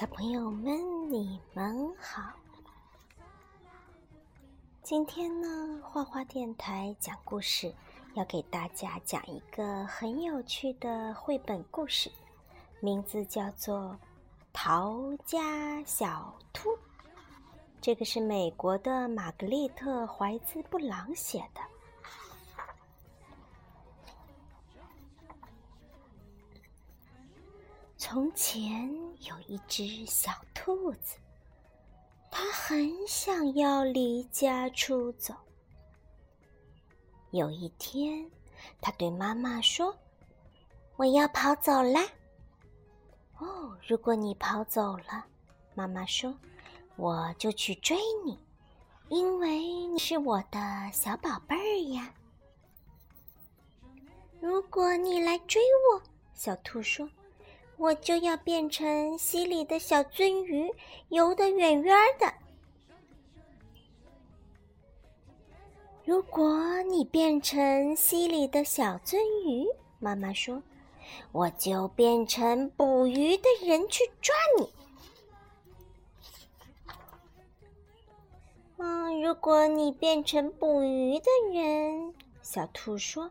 小朋友们，你们好！今天呢，花花电台讲故事，要给大家讲一个很有趣的绘本故事，名字叫做《逃家小兔》。这个是美国的玛格丽特·怀兹·布朗写的。从前有一只小兔子，它很想要离家出走。有一天，它对妈妈说：“我要跑走啦！”哦，如果你跑走了，妈妈说，我就去追你，因为你是我的小宝贝儿呀。如果你来追我，小兔说。我就要变成溪里的小鳟鱼，游得远远的。如果你变成溪里的小鳟鱼，妈妈说，我就变成捕鱼的人去抓你。嗯，如果你变成捕鱼的人，小兔说。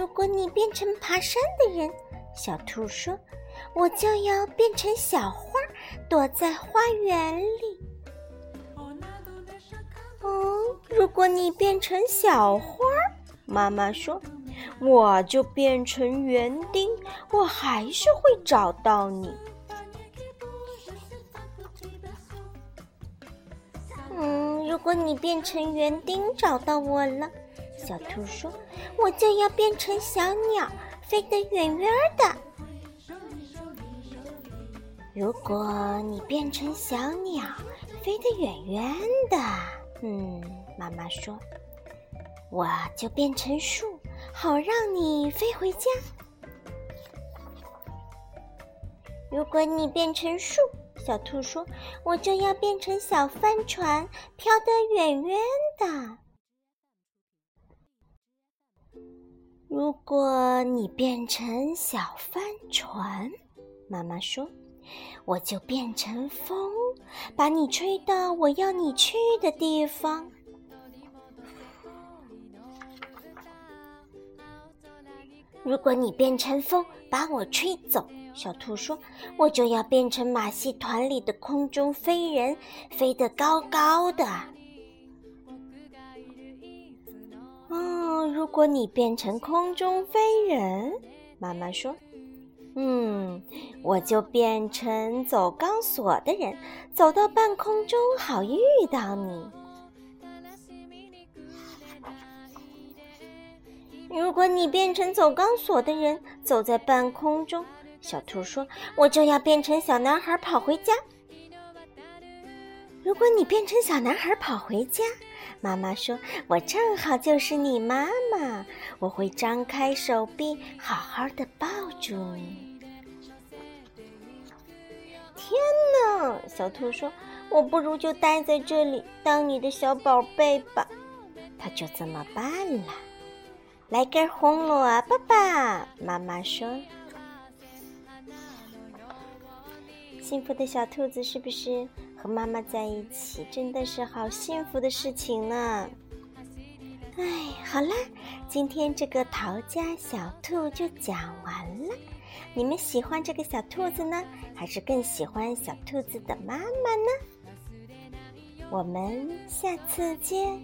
如果你变成爬山的人，小兔说：“我就要变成小花，躲在花园里。”哦，如果你变成小花，妈妈说：“我就变成园丁，我还是会找到你。”嗯，如果你变成园丁，找到我了。小兔说：“我就要变成小鸟，飞得远远的。如果你变成小鸟，飞得远远的，嗯，妈妈说，我就变成树，好让你飞回家。如果你变成树，小兔说，我就要变成小帆船，飘得远远的。”如果你变成小帆船，妈妈说，我就变成风，把你吹到我要你去的地方。如果你变成风，把我吹走，小兔说，我就要变成马戏团里的空中飞人，飞得高高的。如果你变成空中飞人，妈妈说：“嗯，我就变成走钢索的人，走到半空中好遇到你。”如果你变成走钢索的人，走在半空中，小兔说：“我就要变成小男孩跑回家。”如果你变成小男孩跑回家。妈妈说：“我正好就是你妈妈，我会张开手臂，好好的抱住你。”天哪！小兔说：“我不如就待在这里，当你的小宝贝吧。”它就这么办了。来根红萝卜吧，妈妈说。幸福的小兔子是不是？和妈妈在一起真的是好幸福的事情呢。哎，好啦，今天这个逃家小兔就讲完了。你们喜欢这个小兔子呢，还是更喜欢小兔子的妈妈呢？我们下次见。